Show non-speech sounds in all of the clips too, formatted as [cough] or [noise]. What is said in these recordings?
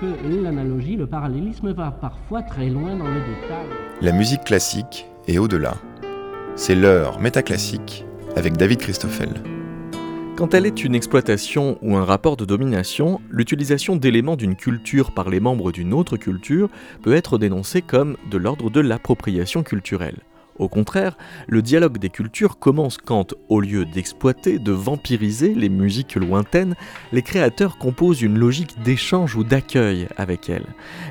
que l'analogie, le parallélisme va parfois très loin dans le détail. La musique classique est au-delà. C'est l'heure métaclassique avec David Christoffel. Quand elle est une exploitation ou un rapport de domination, l'utilisation d'éléments d'une culture par les membres d'une autre culture peut être dénoncée comme de l'ordre de l'appropriation culturelle. Au contraire, le dialogue des cultures commence quand, au lieu d'exploiter, de vampiriser les musiques lointaines, les créateurs composent une logique d'échange ou d'accueil avec elles.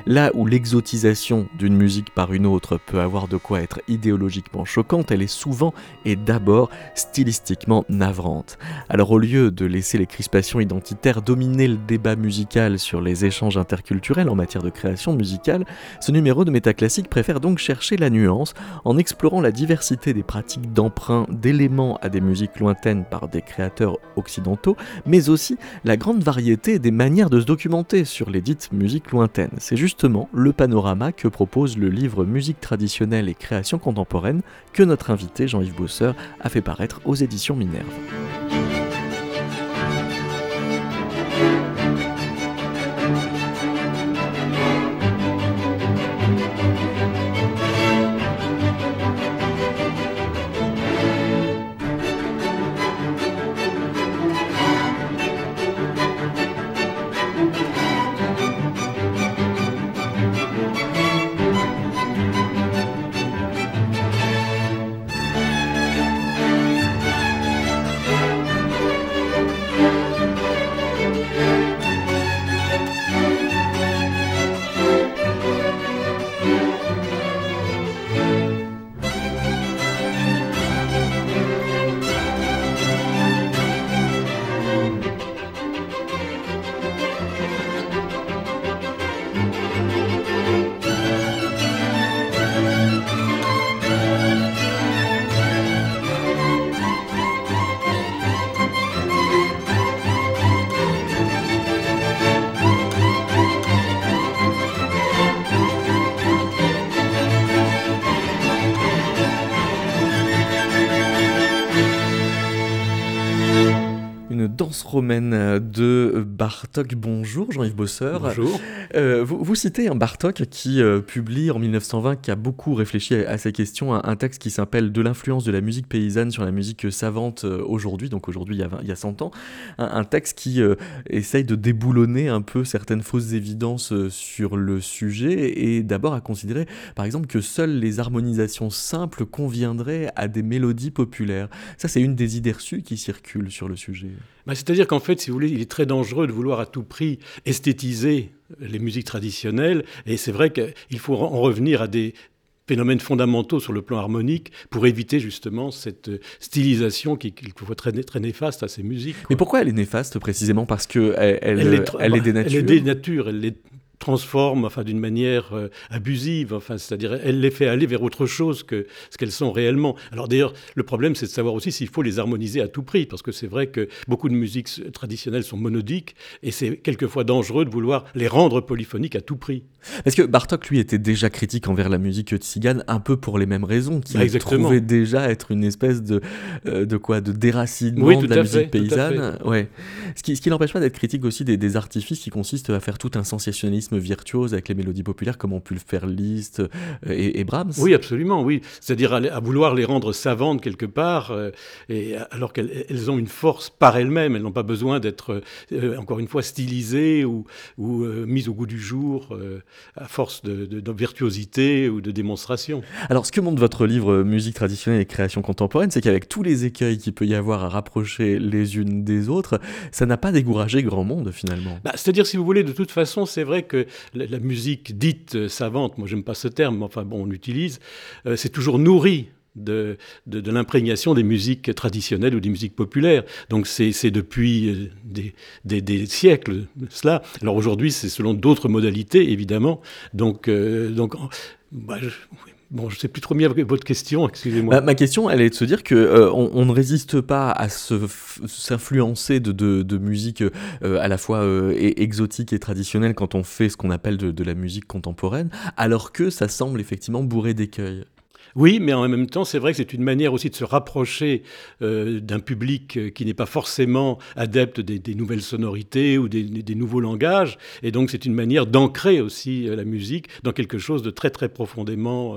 Là où l'exotisation d'une musique par une autre peut avoir de quoi être idéologiquement choquante, elle est souvent et d'abord stylistiquement navrante. Alors au lieu de laisser les crispations identitaires dominer le débat musical sur les échanges interculturels en matière de création musicale, ce numéro de Métaclassique préfère donc chercher la nuance en explorant la diversité des pratiques d'emprunt d'éléments à des musiques lointaines par des créateurs occidentaux, mais aussi la grande variété des manières de se documenter sur les dites musiques lointaines. C'est justement le panorama que propose le livre Musique traditionnelle et création contemporaine que notre invité Jean-Yves Bosseur a fait paraître aux éditions Minerve. Romaine de Bartok. Bonjour Jean-Yves Bosseur. Bonjour. Euh, vous, citez un Bartok qui euh, publie en 1920, qui a beaucoup réfléchi à, ces questions, un, texte qui s'appelle De l'influence de la musique paysanne sur la musique savante euh, aujourd'hui, donc aujourd'hui il, y a il y a 100 ans. Un, texte qui essaye de déboulonner un peu certaines fausses évidences sur le sujet et d'abord à considérer par exemple que seules les harmonisations simples conviendraient à des mélodies populaires. Ça c'est une des idées reçues qui circulent sur le sujet. Bah, c'est-à-dire qu'en fait, si vous voulez, il est très dangereux de vouloir à tout prix esthétiser les musiques traditionnelles. Et c'est vrai qu'il faut en revenir à des phénomènes fondamentaux sur le plan harmonique pour éviter justement cette stylisation qui est quelquefois très, très néfaste à ces musiques. Mais pourquoi elle est néfaste précisément? Parce qu'elle elle, elle, elle, est, elle est dénature Elle est dénature, elle est transforme enfin, d'une manière euh, abusive, enfin, c'est-à-dire elle les fait aller vers autre chose que ce qu'elles sont réellement. Alors d'ailleurs, le problème, c'est de savoir aussi s'il faut les harmoniser à tout prix, parce que c'est vrai que beaucoup de musiques traditionnelles sont monodiques, et c'est quelquefois dangereux de vouloir les rendre polyphoniques à tout prix. Parce que Bartok, lui, était déjà critique envers la musique tzigane, un peu pour les mêmes raisons, qu'il bah, trouvait déjà être une espèce de, euh, de quoi, de déracinement de la musique paysanne? Ouais. Ce qui, ce qui n'empêche pas d'être critique aussi des, des artifices qui consistent à faire tout un sensationnalisme virtuose avec les mélodies populaires comme ont pu le faire Liszt euh, et, Brahms. Oui, absolument, oui. C'est-à-dire à, vouloir les rendre savantes quelque part, euh, et alors qu'elles ont une force par elles-mêmes, elles n'ont pas besoin d'être, euh, encore une fois, stylisées ou, ou mises au goût du jour à force de, de, virtuosité ou de démonstration. Alors, ce que montre votre livre Musique traditionnelle et création contemporaine, c'est qu'avec tous les écueils qu'il peut y avoir à rapprocher les unes des autres, ça n'a pas découragé grand monde finalement. Bah, c'est-à-dire, si vous voulez, de toute façon, c'est vrai que la, musique dite euh, savante, moi j'aime pas ce terme, mais enfin bon, on l'utilise, euh, c'est toujours nourri de, de, l'imprégnation des musiques traditionnelles ou des musiques populaires. Donc c'est depuis euh, des, des, siècles cela. Alors aujourd'hui, c'est selon d'autres modalités, évidemment. Donc, donc bah, Bon, je ne sais plus trop bien votre question, excusez-moi. Bah, ma question, elle est de se dire que euh, on, ne résiste pas à s'influencer de, de, musique euh, à la fois euh, exotique et traditionnelle quand on fait ce qu'on appelle de, de, la musique contemporaine, alors que ça semble effectivement bourré d'écueils. Oui, mais en même temps, c'est vrai que c'est une manière aussi de se rapprocher euh, d'un public euh, qui n'est pas forcément adepte des, nouvelles sonorités ou des, nouveaux langages. Et donc, c'est une manière d'ancrer aussi euh, la musique dans quelque chose de très, très profondément,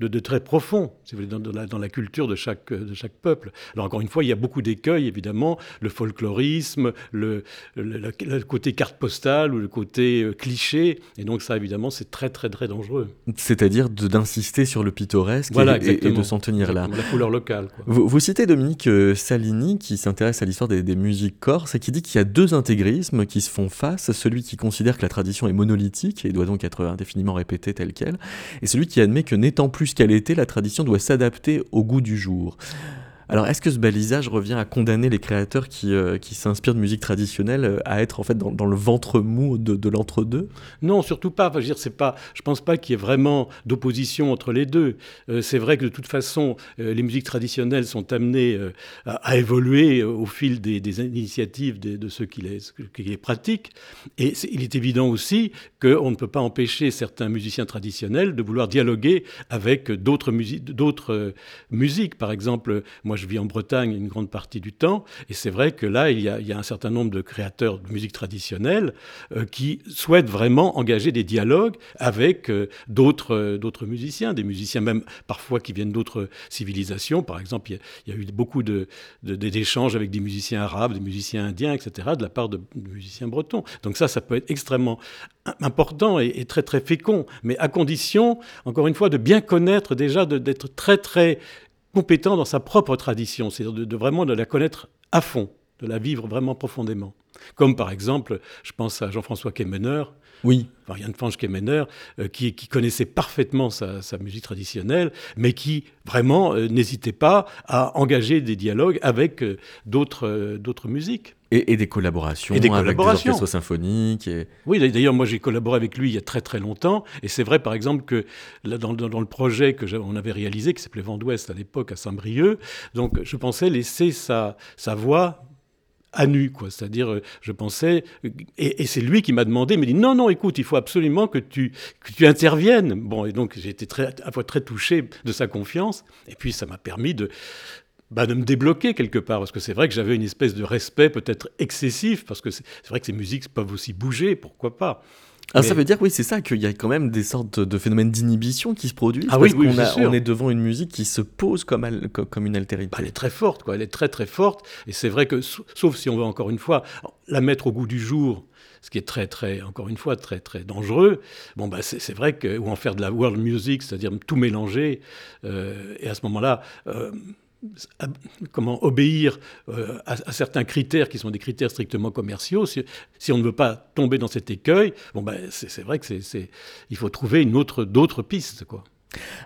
de, très profond, si vous voulez, dans, la, culture de chaque, de chaque peuple. Alors, encore une fois, il y a beaucoup d'écueils, évidemment, le folklorisme, le, le, côté carte postale ou le côté cliché. Et donc, ça, évidemment, c'est très, très, très dangereux. C'est-à-dire d'insister sur le pittoresque et, de s'en tenir là. La couleur locale. Vous, citez Dominique euh, Salini qui s'intéresse à l'histoire des, musiques corses et qui dit qu'il y a deux intégrismes qui se font face, celui qui considère que la tradition est monolithique et doit donc être indéfiniment répétée telle qu'elle, et celui qui admet que n'étant plus ce qu'elle était, la tradition doit s'adapter au goût du jour. Alors, est-ce que ce balisage revient à condamner les créateurs qui, euh, qui s'inspirent de musique traditionnelle euh, à être en fait dans, le ventre mou de, l'entre-deux? Non, surtout pas. je dire, c'est pas. Je pense pas qu'il y ait vraiment d'opposition entre les deux. Euh, c'est vrai que de toute façon, les musiques traditionnelles sont amenées à, évoluer au fil des, initiatives de ceux qui les, qui les pratiquent. Et il est évident aussi qu'on ne peut pas empêcher certains musiciens traditionnels de vouloir dialoguer avec d'autres musiques, d'autres musiques. Par exemple, moi je vis en Bretagne une grande partie du temps, et c'est vrai que là, il y, a, un certain nombre de créateurs de musique traditionnelle euh, qui souhaitent vraiment engager des dialogues avec euh, d'autres, euh, d'autres musiciens, des musiciens même parfois qui viennent d'autres civilisations. Par exemple, il y a, eu beaucoup de, d'échanges avec des musiciens arabes, des musiciens indiens, etc., de la part de, musiciens bretons. Donc ça, ça peut être extrêmement important et, et, très très fécond, mais à condition, encore une fois, de bien connaître déjà, d'être très très compétent dans sa propre tradition, c'est-à-dire de, vraiment de la connaître à fond, de la vivre vraiment profondément. Comme par exemple, je pense à Jean-François Kemener, oui. Marianne Fange Kemener, euh, qui, connaissait parfaitement sa, musique traditionnelle, mais qui vraiment euh, n'hésitait pas à engager des dialogues avec euh, d'autres d'autres musiques. Et, des collaborations avec des orchestres symphoniques. Oui, d'ailleurs, moi j'ai collaboré avec lui il y a très très longtemps. Et c'est vrai, par exemple, que dans, dans, le projet que on avait réalisé, qui s'appelait Vent d'Ouest à l'époque à Saint-Brieuc, donc je pensais laisser sa, sa voix à nu, quoi. C'est-à-dire, euh, je pensais, et, c'est lui qui m'a demandé, il m'a dit non, non, écoute, il faut absolument que tu, que tu interviennes. Bon, et donc j'ai été très, à la fois très touché de sa confiance, et puis ça m'a permis de, bah, de me débloquer quelque part, parce que c'est vrai que j'avais une espèce de respect peut-être excessif, parce que c'est vrai que ces musiques peuvent aussi bouger, pourquoi pas. Alors ça veut dire, oui, c'est ça, qu'il y a quand même des sortes de phénomènes d'inhibition qui se produisent. Ah oui, oui on, est devant une musique qui se pose comme, comme une altérité. Bah, elle est très forte, quoi. Elle est très très forte. Et c'est vrai que, sauf si on veut encore une fois la mettre au goût du jour, ce qui est très, très, encore une fois, très, très dangereux. Bon, bah, c'est vrai que, ou en faire de la world music, c'est-à-dire tout mélanger, euh, et à ce moment-là, euh, comment obéir euh, à, certains critères qui sont des critères strictement commerciaux. Si, si, on ne veut pas tomber dans cet écueil, bon ben c'est vrai que c'est il faut trouver une autre d'autres pistes quoi.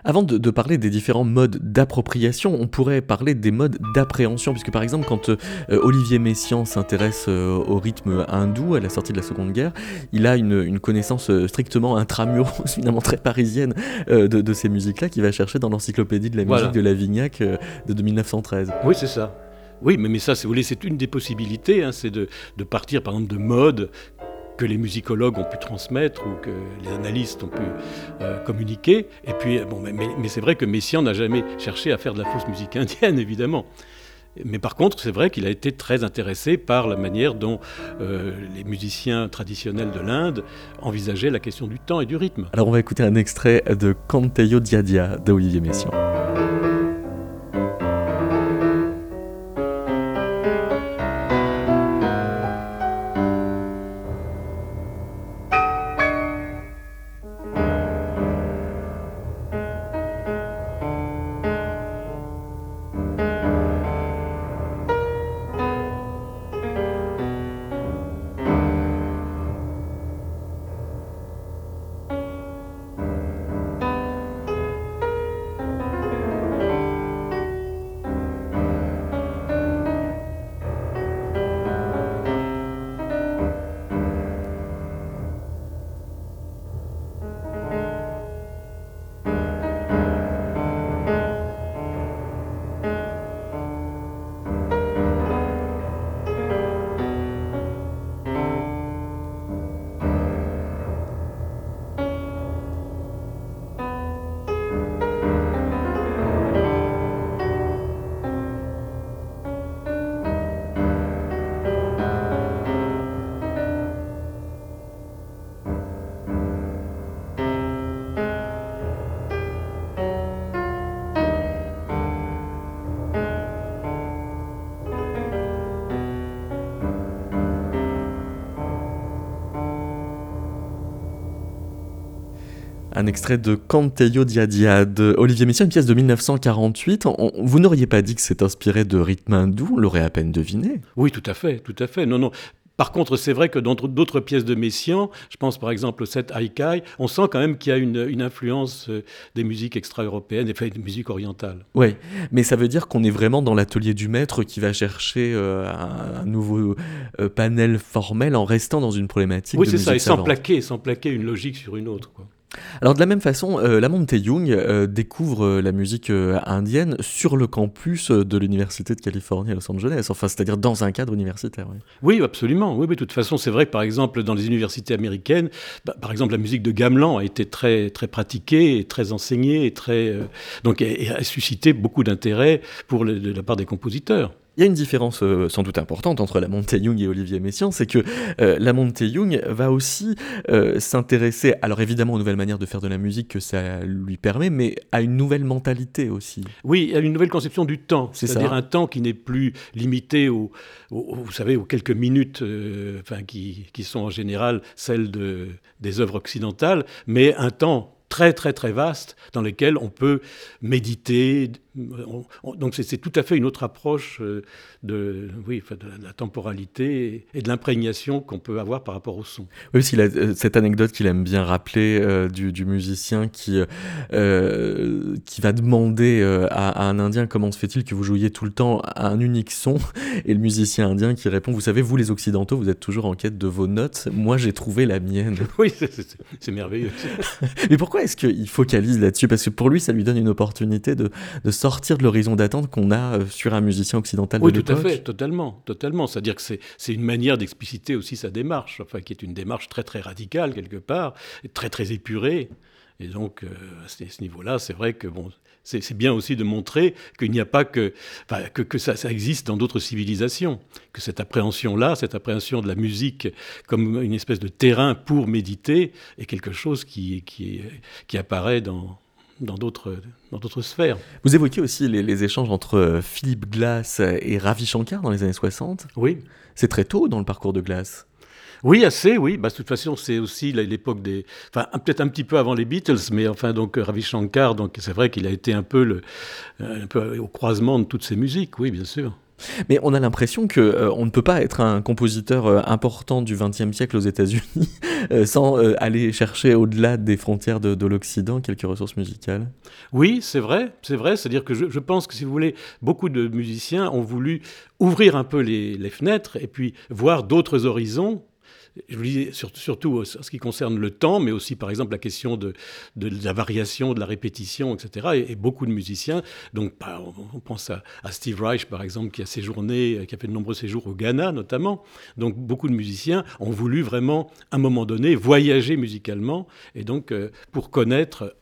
Avant de, parler des différents modes d'appropriation, on pourrait parler des modes d'appréhension, puisque par exemple quand euh, Olivier Messiaen s'intéresse euh, au rythme hindou à la sortie de la Seconde Guerre, il a une, connaissance euh, strictement intramuros, [laughs] finalement très parisienne de, ces musiques-là, qu'il va chercher dans l'encyclopédie de la musique de Lavignac de, 1913. Oui, c'est ça. Oui, mais, mais ça, si vous voulez, c'est une des possibilités, hein, c'est de, de, partir par exemple de modes que les musicologues ont pu transmettre ou que les analystes ont pu euh, communiquer. Et puis, bon, mais, mais c'est vrai que Messiaen n'a jamais cherché à faire de la fausse musique indienne, [laughs] évidemment. Mais par contre, c'est vrai qu'il a été très intéressé par la manière dont euh, les musiciens traditionnels de l'Inde envisageaient la question du temps et du rythme. Alors on va écouter un extrait de Canteio Diadia d'Olivier Messiaen. Un extrait de Canteio Dia de Olivier Messiaen, une pièce de 1948. vous n'auriez pas dit que c'est inspiré de rythme hindou, on l'aurait à peine deviné. Oui, tout à fait, tout à fait. Non, non. Par contre, c'est vrai que dans d'autres pièces de Messiaen, je pense par exemple au set Haikai, on sent quand même qu'il y a une, influence euh, des musiques extra-européennes, et des musiques orientales. Oui, mais ça veut dire qu'on est vraiment dans l'atelier du maître qui va chercher euh, un, nouveau euh, panel formel en restant dans une problématique. Oui, c'est ça, et sans plaquer, sans plaquer une logique sur une autre. Quoi. Alors de la même façon, euh, Lamont Young euh, découvre euh, la musique indienne sur le campus de l'Université de Californie à Los Angeles, enfin c'est-à-dire dans un cadre universitaire. Oui, absolument. Oui, de toute façon, c'est vrai que par exemple dans les universités américaines, bah, par exemple la musique de Gamelan a été très très pratiquée, et très enseignée, et très donc a suscité beaucoup d'intérêt pour de la part des compositeurs. Il y a une différence euh, sans doute importante entre la Young et Olivier Messiaen, c'est que euh, la Young va aussi euh, s'intéresser, alors évidemment aux nouvelles manières de faire de la musique que ça lui permet, mais à une nouvelle mentalité aussi. Oui, à une nouvelle conception du temps, c'est-à-dire un temps qui n'est plus limité aux, vous savez, aux quelques minutes, enfin, qui, qui, sont en général celles de, des œuvres occidentales, mais un temps très très très vaste dans lesquels on peut méditer, donc c'est tout à fait une autre approche euh, de, oui, de la temporalité et de l'imprégnation qu'on peut avoir par rapport au son. Oui, parce a euh, cette anecdote qu'il aime bien rappeler euh, du, musicien qui, qui va demander à, un Indien comment se fait-il que vous jouiez tout le temps un unique son, [laughs] et le musicien indien qui répond, vous savez, vous les Occidentaux, vous êtes toujours en quête de vos notes, moi j'ai trouvé la mienne. [laughs] Oui, c'est merveilleux. [laughs] Mais pourquoi est-ce qu'il focalise là-dessus? Parce que pour lui, ça lui donne une opportunité de, de sortir de l'horizon d'attente qu'on a euh, sur un musicien occidental oui, de tout à fait, totalement, totalement. C'est-à-dire que c'est une manière d'expliciter aussi sa démarche, enfin, qui est une démarche très très radicale quelque part, très très épurée. Et donc, euh, à ce, niveau-là, c'est vrai que bon, c'est bien aussi de montrer qu'il n'y a pas que, que, que ça, ça, existe dans d'autres civilisations, que cette appréhension-là, cette appréhension de la musique comme une espèce de terrain pour méditer, est quelque chose qui, qui, qui apparaît dans, dans d'autres dans d'autres sphères. Vous évoquez aussi les, échanges entre euh, Philippe Glass et Ravi Shankar dans les années 60. Oui. C'est très tôt dans le parcours de Glass. Oui, assez, oui. Bah, de toute façon, c'est aussi l'époque des. Enfin, peut-être un petit peu avant les Beatles, mais enfin, donc Ravi Shankar, donc c'est vrai qu'il a été un peu, le, un peu au croisement de toutes ces musiques, oui, bien sûr. Mais on a l'impression que euh, on ne peut pas être un compositeur euh, important du XXe siècle aux États-Unis [laughs] euh, sans aller chercher au-delà des frontières de, l'Occident quelques ressources musicales. Oui, c'est vrai, c'est vrai. C'est-à-dire que je, pense que si vous voulez, beaucoup de musiciens ont voulu ouvrir un peu les fenêtres et puis voir d'autres horizons je vous dis surtout en ce qui concerne le temps, mais aussi par exemple la question de, la variation, de la répétition, etc. Et, beaucoup de musiciens, donc bah, on, pense à, Steve Reich par exemple, qui a séjourné, qui a fait de nombreux séjours au Ghana notamment. Donc beaucoup de musiciens ont voulu vraiment, à un moment donné, voyager musicalement, et donc euh, pour connaître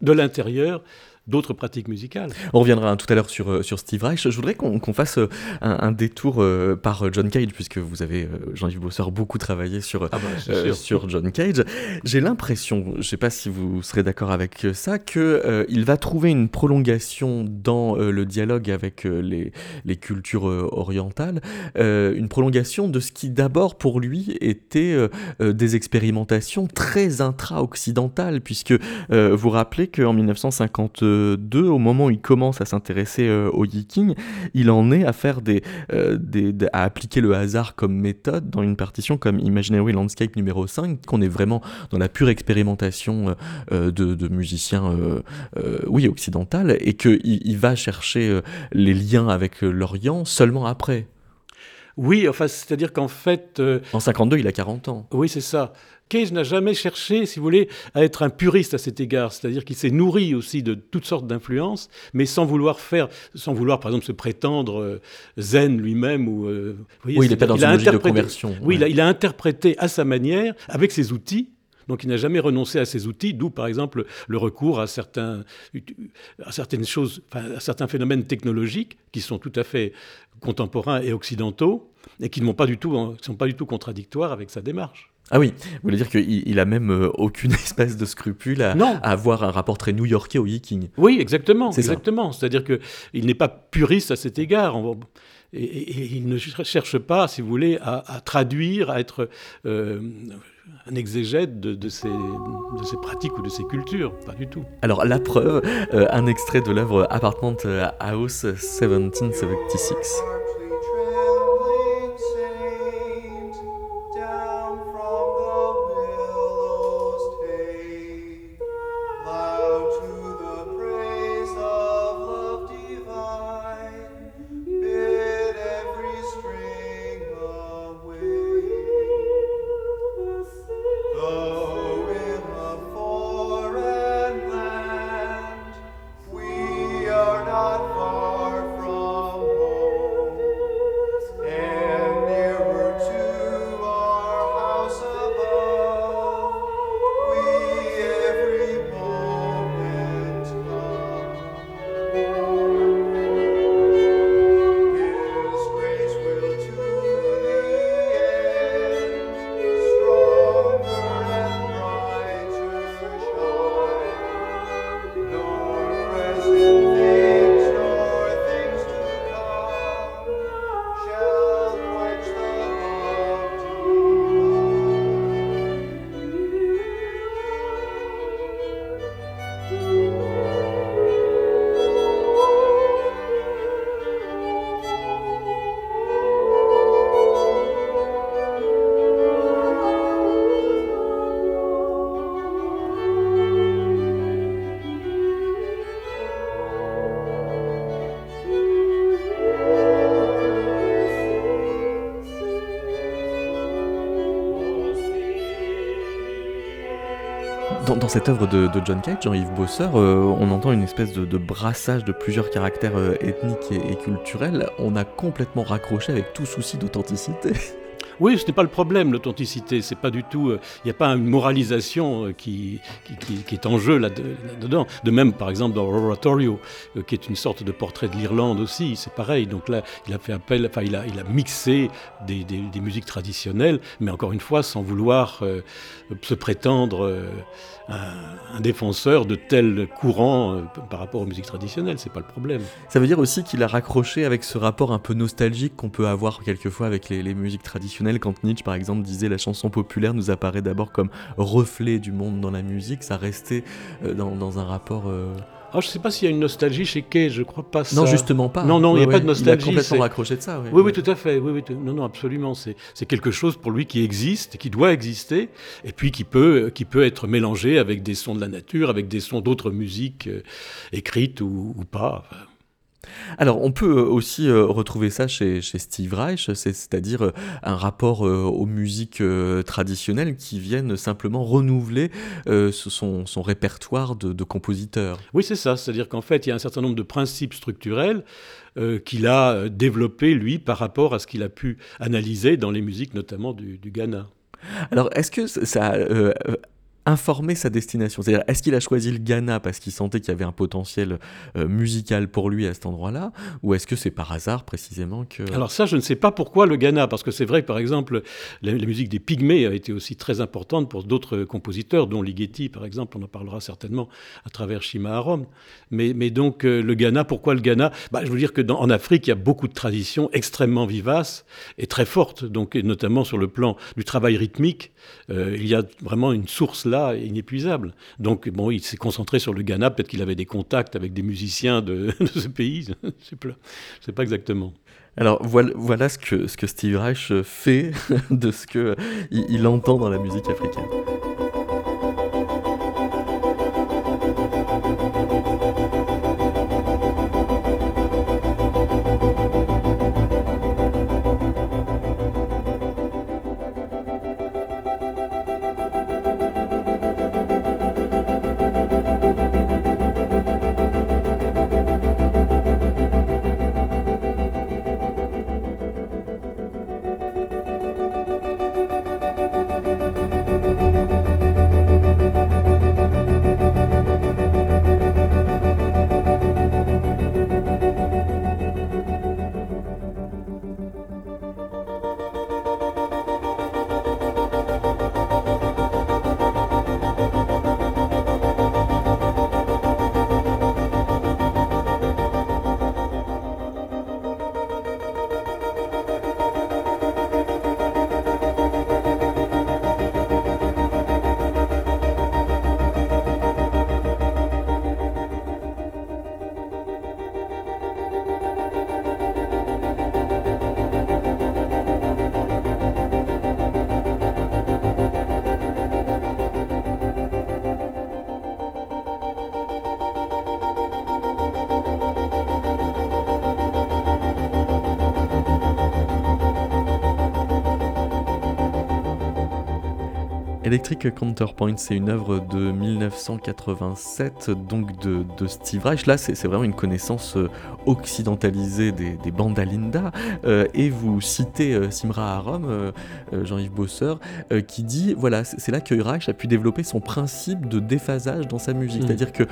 de l'intérieur d'autres pratiques musicales. On reviendra tout à l'heure sur, euh, sur Steve Reich. Je voudrais qu'on fasse euh, un, détour euh, par John Cage, puisque vous avez, Jean-Yves Bosseur, beaucoup travaillé sur, ah bah, sur John Cage. J'ai l'impression, je ne sais pas si vous serez d'accord avec ça, qu'il il va trouver une prolongation dans le dialogue avec les, les cultures orientales, une prolongation de ce qui d'abord pour lui était des expérimentations très intra-occidentales, puisque vous rappelez qu'en 1950 au moment où il commence à s'intéresser euh, au yiking, il en est à faire euh, des, à appliquer le hasard comme méthode dans une partition comme Imaginary Landscape numéro 5, qu'on est vraiment dans la pure expérimentation euh, de, musiciens, oui, occidental, et qu'il il va chercher les liens avec l'Orient seulement après. Oui, enfin, c'est-à-dire qu'en fait... en 52, il a 40 ans. Oui, c'est ça. Cage n'a jamais cherché, si vous voulez, à être un puriste à cet égard, c'est-à-dire qu'il s'est nourri aussi de toutes sortes d'influences, mais sans vouloir faire, sans vouloir par exemple se prétendre euh, zen lui-même ou. Euh, oui, il n'est pas dans une logique de conversion. Oui, il, a, interprété à sa manière, avec ses outils. Donc il n'a jamais renoncé à ses outils, d'où par exemple le recours à, certains, à certaines choses, à certains phénomènes technologiques qui sont tout à fait contemporains et occidentaux et qui ne sont pas du tout contradictoires avec sa démarche. Ah oui, vous voulez dire qu'il il a même euh, aucune [laughs] espèce de scrupule à, avoir un rapport très new-yorkais au yiking. Oui, exactement. exactement. C'est-à-dire qu'il n'est pas puriste à cet égard. Et, il ne cherche pas, si vous voulez, à, traduire, à être euh, un exégète de, ces, de, ces, pratiques ou de ces cultures. Pas du tout. Alors, la preuve, euh, un extrait de l'œuvre Apartment House 1776. Dans, cette œuvre de, John Cage, Jean-Yves Bosseur, euh, on entend une espèce de, brassage de plusieurs caractères euh, ethniques et, culturels. On a complètement raccroché avec tout souci d'authenticité. Oui, ce n'est pas le problème, l'authenticité. C'est pas du tout. Il euh, n'y a pas une moralisation qui, est en jeu là-dedans. de même, par exemple, dans Oratorio, qui est une sorte de portrait de l'Irlande aussi, c'est pareil. Donc là, il a fait appel, enfin, il a, il mixé des, musiques traditionnelles, mais encore une fois, sans vouloir se prétendre un, défenseur de tel courant par rapport aux musiques traditionnelles. C'est pas le problème. Ça veut dire aussi qu'il a raccroché avec ce rapport un peu nostalgique qu'on peut avoir quelquefois avec les, les musiques traditionnelles quand Nietzsche, par exemple, disait la chanson populaire nous apparaît d'abord comme reflet du monde dans la musique, ça restait euh, dans, un rapport. Euh, ah, je ne sais pas s'il y a une nostalgie chez Kay, je crois pas ça. Non, justement pas. Non, non, il n'y a pas de nostalgie. Il a complètement raccroché de ça. Oui, oui, oui, tout à fait. Oui, oui, non, non, absolument. C'est quelque chose pour lui qui existe, qui doit exister, et puis qui peut, qui peut être mélangé avec des sons de la nature, avec des sons d'autres musiques euh, écrites ou, ou pas. Alors, on peut euh, aussi euh, retrouver ça chez, Steve Reich, c'est-à-dire euh, un rapport aux musiques traditionnelles qui viennent simplement renouveler son, répertoire de, compositeurs. Oui, c'est ça. C'est-à-dire qu'en fait, il y a un certain nombre de principes structurels qu'il a développés, lui, par rapport à ce qu'il a pu analyser dans les musiques, notamment du, Ghana. Alors, est-ce que ça informer sa destination. C'est-à-dire, est-ce qu'il a choisi le Ghana parce qu'il sentait qu'il y avait un potentiel euh, musical pour lui à cet endroit-là Ou est-ce que c'est par hasard précisément que... Alors ça, je ne sais pas pourquoi le Ghana, parce que c'est vrai que par exemple, la, musique des Pygmées a été aussi très importante pour d'autres compositeurs, dont Ligeti par exemple, on en parlera certainement à travers Shima Arom. Mais, mais donc euh, le Ghana, pourquoi le Ghana? Bah, Je veux dire que en Afrique, il y a beaucoup de traditions extrêmement vivaces et très fortes, donc, notamment sur le plan du travail rythmique, euh, il y a vraiment une source là inépuisable. Donc, bon, il s'est concentré sur le Ghana, peut-être qu'il avait des contacts avec des musiciens de, [laughs] ce pays, je ne sais pas exactement. Alors voilà, voilà, ce, que, ce que Steve Reich fait [laughs] de ce qu'il il entend dans la musique africaine. Electric Counterpoint, c'est une œuvre de 1987, donc de, Steve Reich. Là, c'est vraiment une connaissance euh, occidentalisée des, des bandes Alinda. Euh, et vous citez euh, Simra Harom, Jean-Yves Bosseur, qui dit voilà, c'est là que Reich a pu développer son principe de déphasage dans sa musique. Mm. C'est-à-dire que,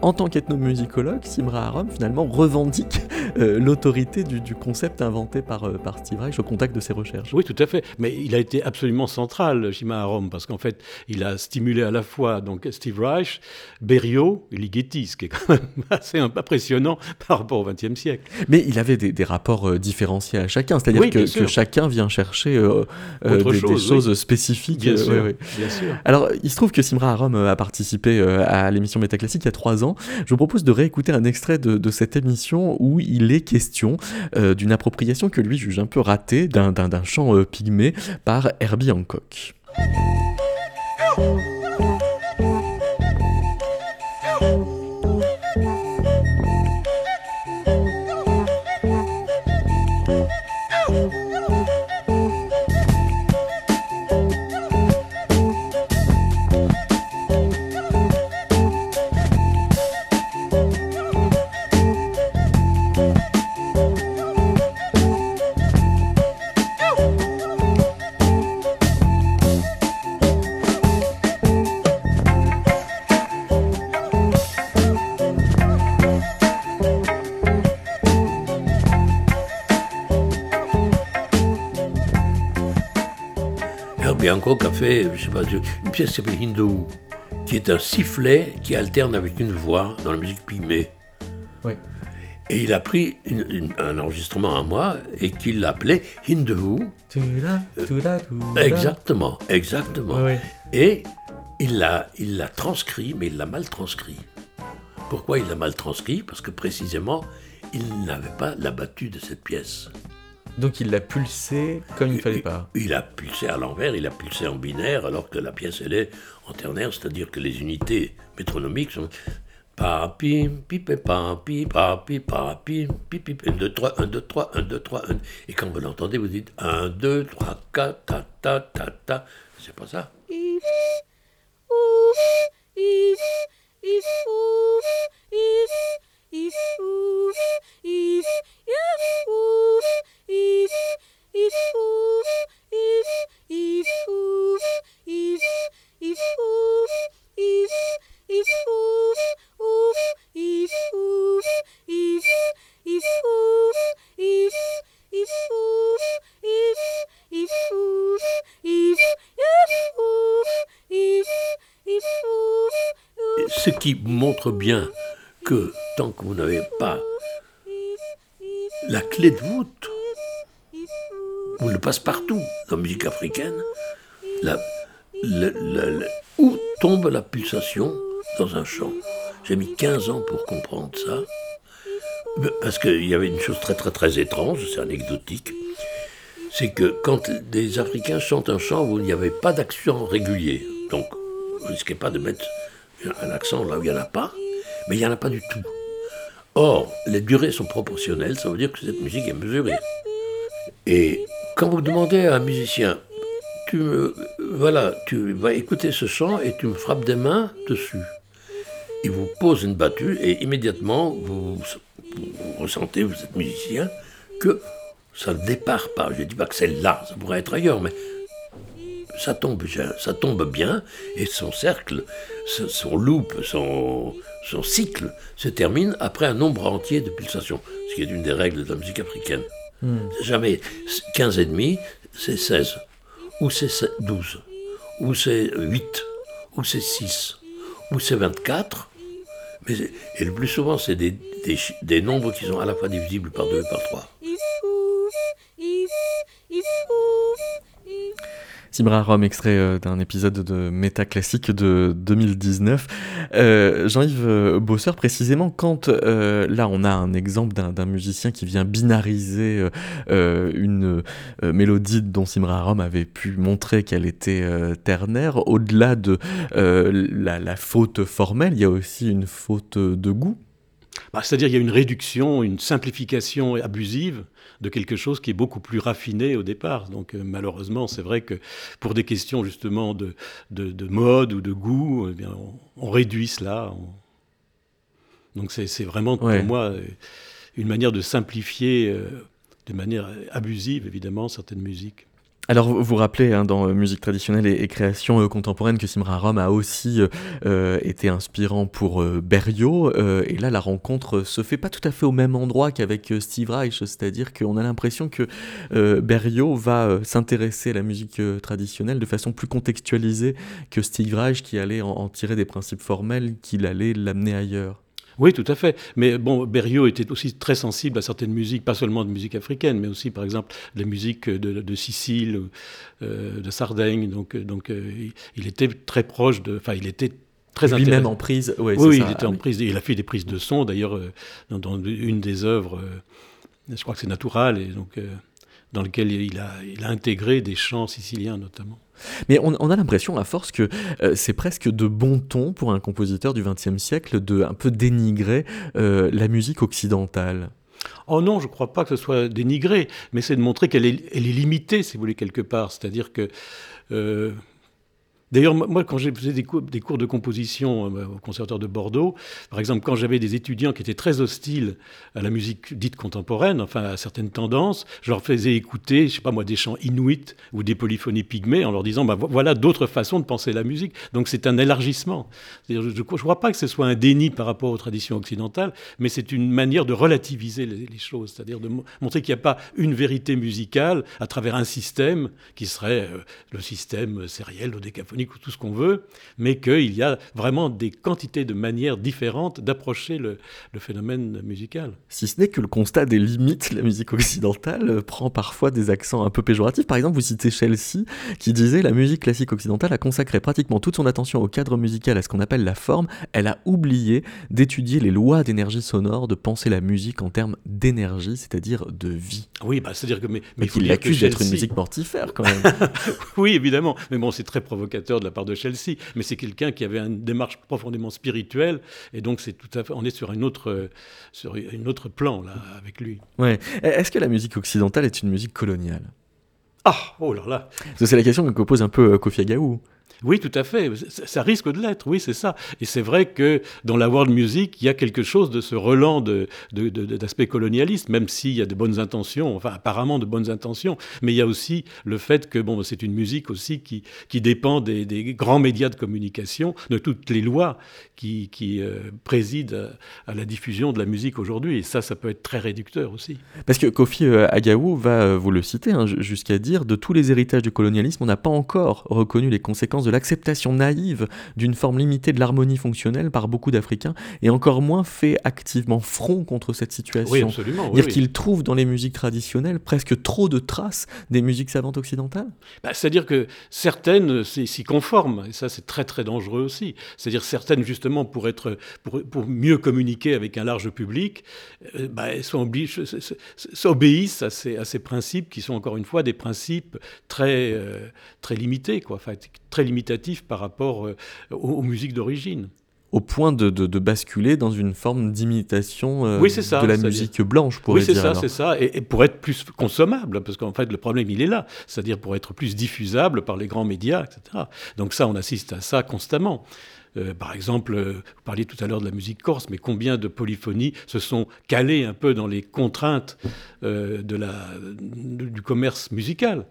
en tant qu'ethnomusicologue, Simra Harom, finalement, revendique l'autorité du, concept inventé par, par Steve Reich au contact de ses recherches. Oui, tout à fait. Mais il a été absolument central, Simra Harom, parce qu'en fait, il a stimulé à la fois donc Steve Reich, Berio et Ligeti, ce qui est quand même [laughs] assez impressionnant par rapport au XXe siècle. Mais il avait des, rapports euh, différenciés à chacun, c'est-à-dire que, chacun vient chercher euh, euh, des, choses spécifiques. Bien, sûr, bien, sûr, Alors, il se trouve que Simra Arom a participé à l'émission Métaclassique il y a trois ans. Je vous propose de réécouter un extrait de, de cette émission où il est question d'une appropriation que lui juge un peu ratée d'un chant pygmé par Herbie Hancock. Woo! Hancock a fait, je sais pas, une pièce qui s'appelle Hindu, qui est un sifflet qui alterne avec une voix dans la musique pygmée. Oui. Et il a pris un enregistrement à moi et qu'il l'appelait Hindu. Exactement, exactement. Et il l'a, il l'a transcrit, mais il l'a mal transcrit. Pourquoi il l'a mal transcrit? Parce que précisément, il n'avait pas la battue de cette pièce. Donc il l'a pulsé comme il ne fallait pas. Il a pulsé à l'envers, il a pulsé en binaire, alors que la pièce elle est en ternaire, c'est-à-dire que les unités métronomiques sont pa pi pi pa pi pa pi pa pi pi pi 1 2 3 1 2 3 1 2 3 1 et quand vous l'entendez vous dites 1 2 3 4 ta ta ta ta c'est pas ça? Ce qui montre bien que tant que vous n'avez pas la clé de voûte, ou le passe-partout dans la musique africaine, où tombe la pulsation dans un chant? J'ai mis 15 ans pour comprendre ça, parce qu'il y avait une chose très très très étrange, c'est anecdotique, c'est que quand des Africains chantent un chant où il n'y avait pas d'accent régulier, donc vous ne risquez pas de mettre un accent là où il n'y en a pas, mais il n'y en a pas du tout. Or, les durées sont proportionnelles, ça veut dire que cette musique est mesurée. Et quand vous demandez à un musicien, tu voilà, tu vas écouter ce chant et tu me frappes des mains dessus. Il vous pose une battue et immédiatement vous, ressentez, vous êtes musicien, que ça ne départ pas. Je ne dis pas que c'est là, ça pourrait être ailleurs, mais ça tombe bien, ça tombe bien et son cercle, son loop, son, son cycle se termine après un nombre entier de pulsations, ce qui est une des règles de la musique africaine. Hmm. Jamais 15 et demi, c'est 16, ou c'est 12, ou c'est 8, ou c'est 6, ou c'est 24. Mais, et le plus souvent, c'est des, des, des, nombres qui sont à la fois divisibles par 2 et par 3. Simra Rome, extrait euh, d'un épisode de Méta Classique de 2019. Euh, Jean-Yves euh, Bosseur, précisément, quand là on a un exemple d'un musicien qui vient binariser une mélodie dont Simra Rome avait pu montrer qu'elle était ternaire, au-delà de la, faute formelle, il y a aussi une faute de goût bah, C'est-à-dire qu'il y a une réduction, une simplification abusive de quelque chose qui est beaucoup plus raffiné au départ. Donc euh, malheureusement, c'est vrai que pour des questions justement de, de, mode ou de goût, eh bien, on, réduit cela. Donc c'est vraiment pour moi une manière de simplifier euh, de manière abusive, évidemment, certaines musiques. Alors, vous vous rappelez hein, dans euh, musique traditionnelle et, création euh, contemporaine que Simra Rom a aussi euh, été inspirant pour Berriot. et là, la rencontre se fait pas tout à fait au même endroit qu'avec Steve Reich, c'est-à-dire qu'on a l'impression que Berriot va s'intéresser à la musique traditionnelle de façon plus contextualisée que Steve Reich qui allait en tirer des principes formels, qu'il allait l'amener ailleurs. Oui, tout à fait. Mais bon, Berriot était aussi très sensible à certaines musiques, pas seulement de musique africaine, mais aussi, par exemple, la musique de, de Sicile, euh, de Sardaigne. Donc, euh, donc euh, il était très proche de. Enfin, il était très Lui-même en prise. oui, il était en prise. Il a fait des prises de son, d'ailleurs, dans, une des œuvres, je crois que c'est Natural, et donc dans lequel il a, il a intégré des chants siciliens notamment. Mais on, a l'impression, à force, que euh, c'est presque de bon ton pour un compositeur du XXe siècle de un peu dénigrer euh, la musique occidentale. Oh non, je ne crois pas que ce soit dénigré, mais c'est de montrer qu'elle est, limitée, si vous voulez, quelque part. C'est-à-dire que euh, D'ailleurs, moi, quand j'ai fait des cours, de composition euh, au Conservatoire de Bordeaux, par exemple, quand j'avais des étudiants qui étaient très hostiles à la musique dite contemporaine, enfin à certaines tendances, je leur faisais écouter, je sais pas moi, des chants inuits ou des polyphonies pygmées en leur disant, bah, voilà d'autres façons de penser la musique. Donc c'est un élargissement. Je ne crois pas que ce soit un déni par rapport aux traditions occidentales, mais c'est une manière de relativiser les, choses, c'est-à-dire de montrer qu'il n'y a pas une vérité musicale à travers un système qui serait euh, le système sériel ou décaphonique ou tout ce qu'on veut, mais qu'il y a vraiment des quantités de manières différentes d'approcher le, phénomène musical. Si ce n'est que le constat des limites de la musique occidentale prend parfois des accents un peu péjoratifs. Par exemple, vous citez Chelsea qui disait la musique classique occidentale a consacré pratiquement toute son attention au cadre musical, à ce qu'on appelle la forme. Elle a oublié d'étudier les lois d'énergie sonore, de penser la musique en termes d'énergie, c'est-à-dire de vie. Oui, bah, c'est-à-dire que mais, mais, il l'accuse d'être une musique mortifère quand même. [laughs] oui, évidemment, mais bon, c'est très provocateur de la part de Chelsea, mais c'est quelqu'un qui avait une démarche profondément spirituelle, et donc c'est tout à fait, on est sur, une autre, sur une autre plan là avec lui. Ouais. Est-ce que la musique occidentale est une musique coloniale? Ah, oh là là. C'est la question que pose un peu euh, Kofi Agaou. Oui, tout à fait. Ça risque de l'être, oui, c'est ça. Et c'est vrai que dans la world music, il y a quelque chose de ce relan d'aspect colonialiste, même s'il y a de bonnes intentions, enfin apparemment de bonnes intentions, mais il y a aussi le fait que bon, c'est une musique aussi qui, qui dépend des, grands médias de communication, de toutes les lois qui, qui euh, président à, la diffusion de la musique aujourd'hui. Et ça, ça peut être très réducteur aussi. Parce que Kofi euh, Agaou va, euh, vous le citer, hein, jusqu'à dire, de tous les héritages du colonialisme, on n'a pas encore reconnu les conséquences de l'acceptation naïve d'une forme limitée de l'harmonie fonctionnelle par beaucoup d'Africains, et encore moins fait activement front contre cette situation. Oui, absolument. dire qu'ils trouvent dans les musiques traditionnelles presque trop de traces des musiques savantes occidentales? Bah, C'est-à-dire que certaines s'y conforment, et ça c'est très très dangereux aussi. C'est-à-dire certaines justement pour, être, pour, pour mieux communiquer avec un large public, euh, bah, obéissent à ces, à ces principes qui sont encore une fois des principes très, euh, très limités, quoi, enfin, très limités par rapport euh, aux, musiques d'origine au point de, basculer dans une forme d'imitation euh, de la musique blanche, pour Oui, c'est ça, c'est ça, et, pour être plus consommable, parce qu'en fait, le problème, il est là, c'est-à-dire pour être plus diffusable par les grands médias, etc. Donc ça, on assiste à ça constamment. Euh, par exemple, vous parliez tout à l'heure de la musique corse, mais combien de polyphonies se sont calées un peu dans les contraintes de la, du commerce musical?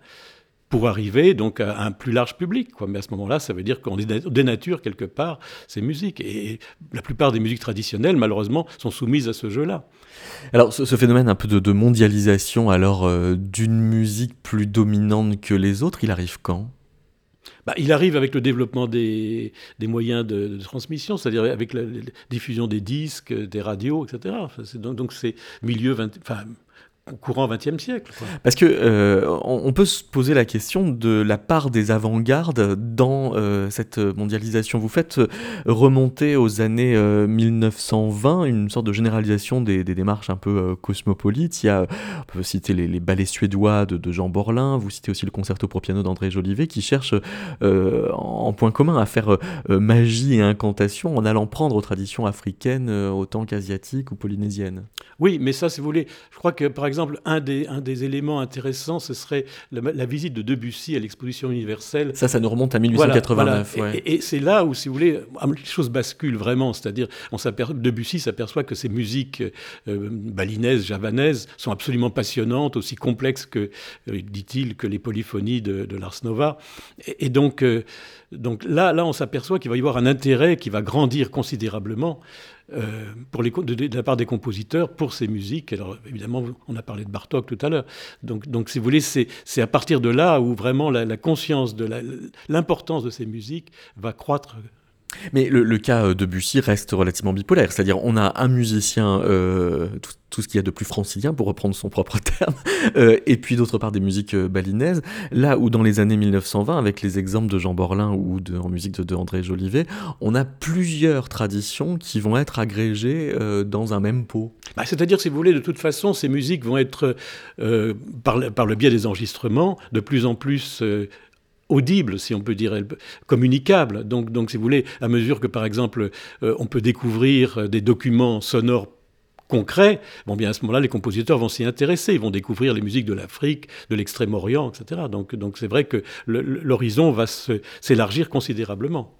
Pour arriver donc à un plus large public. Quoi. Mais à ce moment-là, ça veut dire qu'on dénature quelque part ces musiques. Et la plupart des musiques traditionnelles, malheureusement, sont soumises à ce jeu-là. Alors, ce, phénomène un peu de, mondialisation, alors euh, d'une musique plus dominante que les autres, il arrive quand? Bah, il arrive avec le développement des, des moyens de, transmission, c'est-à-dire avec la, diffusion des disques, des radios, etc. donc, donc c'est milieu 20, enfin, au courant XXe siècle. Parce que euh, on, peut se poser la question de la part des avant-gardes dans euh, cette mondialisation. Vous faites remonter aux années 1920 une sorte de généralisation des, démarches un peu cosmopolites. Il y a, on peut citer les, ballets suédois de, Jean Borlin, vous citez aussi le concerto pour piano d'André Jolivet, qui cherche en point commun à faire magie et incantation en allant prendre aux traditions africaines autant qu'asiatiques ou polynésiennes. Oui, mais ça, si vous voulez, je crois que par exemple, un des, un des éléments intéressants, ce serait la, visite de Debussy à l'exposition universelle. Ça, ça nous remonte à 1889. Et, c'est là où, si vous voulez, les choses basculent vraiment. C'est-à-dire, Debussy s'aperçoit que ces musiques euh, balinaises, javanaises, sont absolument passionnantes, aussi complexes que, euh, dit-il, que les polyphonies de, de Lars Nova. Et, donc, euh, donc là, là, on s'aperçoit qu'il va y avoir un intérêt qui va grandir considérablement. Euh, pour de, la part des compositeurs pour ces musiques. Alors évidemment, on a parlé de Bartok tout à l'heure. Donc, donc, si vous voulez, c'est à partir de là où vraiment la, conscience de l'importance de ces musiques va croître mais le, cas de Bussy reste relativement bipolaire, c'est-à-dire on a un musicien, euh, tout, ce qu'il y a de plus francilien, pour reprendre son propre [laughs] terme, euh, et puis d'autre part des musiques balinaises, là où dans les années 1920, avec les exemples de Jean Borlin ou en musique de, André Jolivet, on a plusieurs traditions qui vont être agrégées euh, dans un même pot. Bah, c'est-à-dire, si vous voulez, de toute façon, ces musiques vont être, par, le biais des enregistrements, de plus en plus audible, si on peut dire, communicable. Donc, donc, si vous voulez, à mesure que, par exemple, euh, on peut découvrir euh, des documents sonores concrets, bon bien à ce moment-là, les compositeurs vont s'y intéresser, ils vont découvrir les musiques de l'Afrique, de l'Extrême-Orient, etc. Donc, donc c'est vrai que l'horizon va s'élargir considérablement.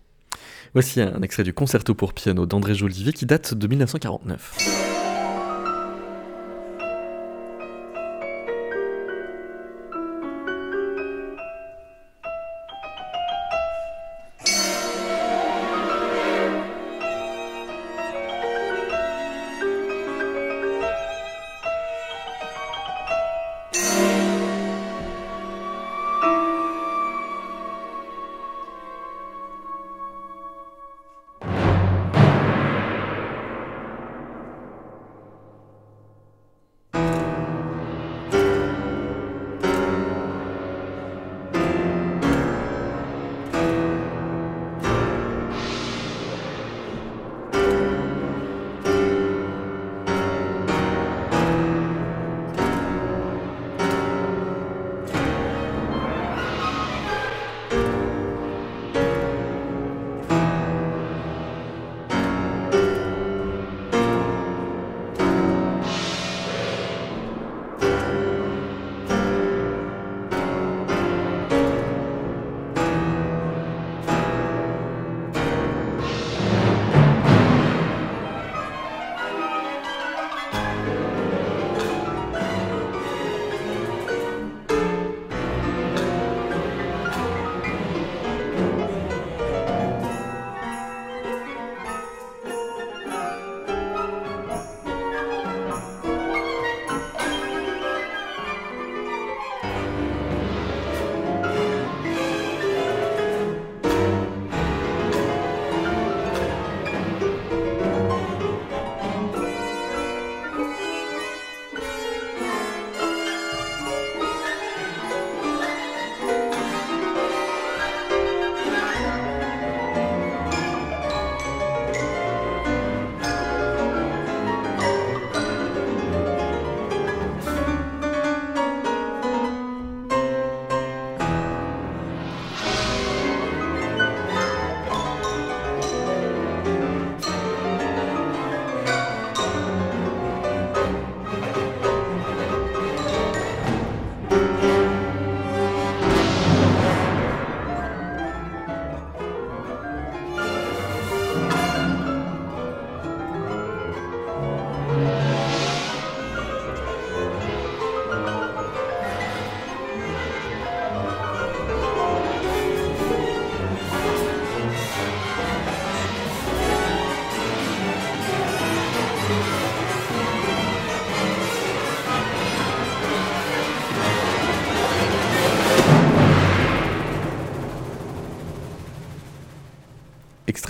Voici un extrait du concerto pour piano d'André Jolivet qui date de 1949.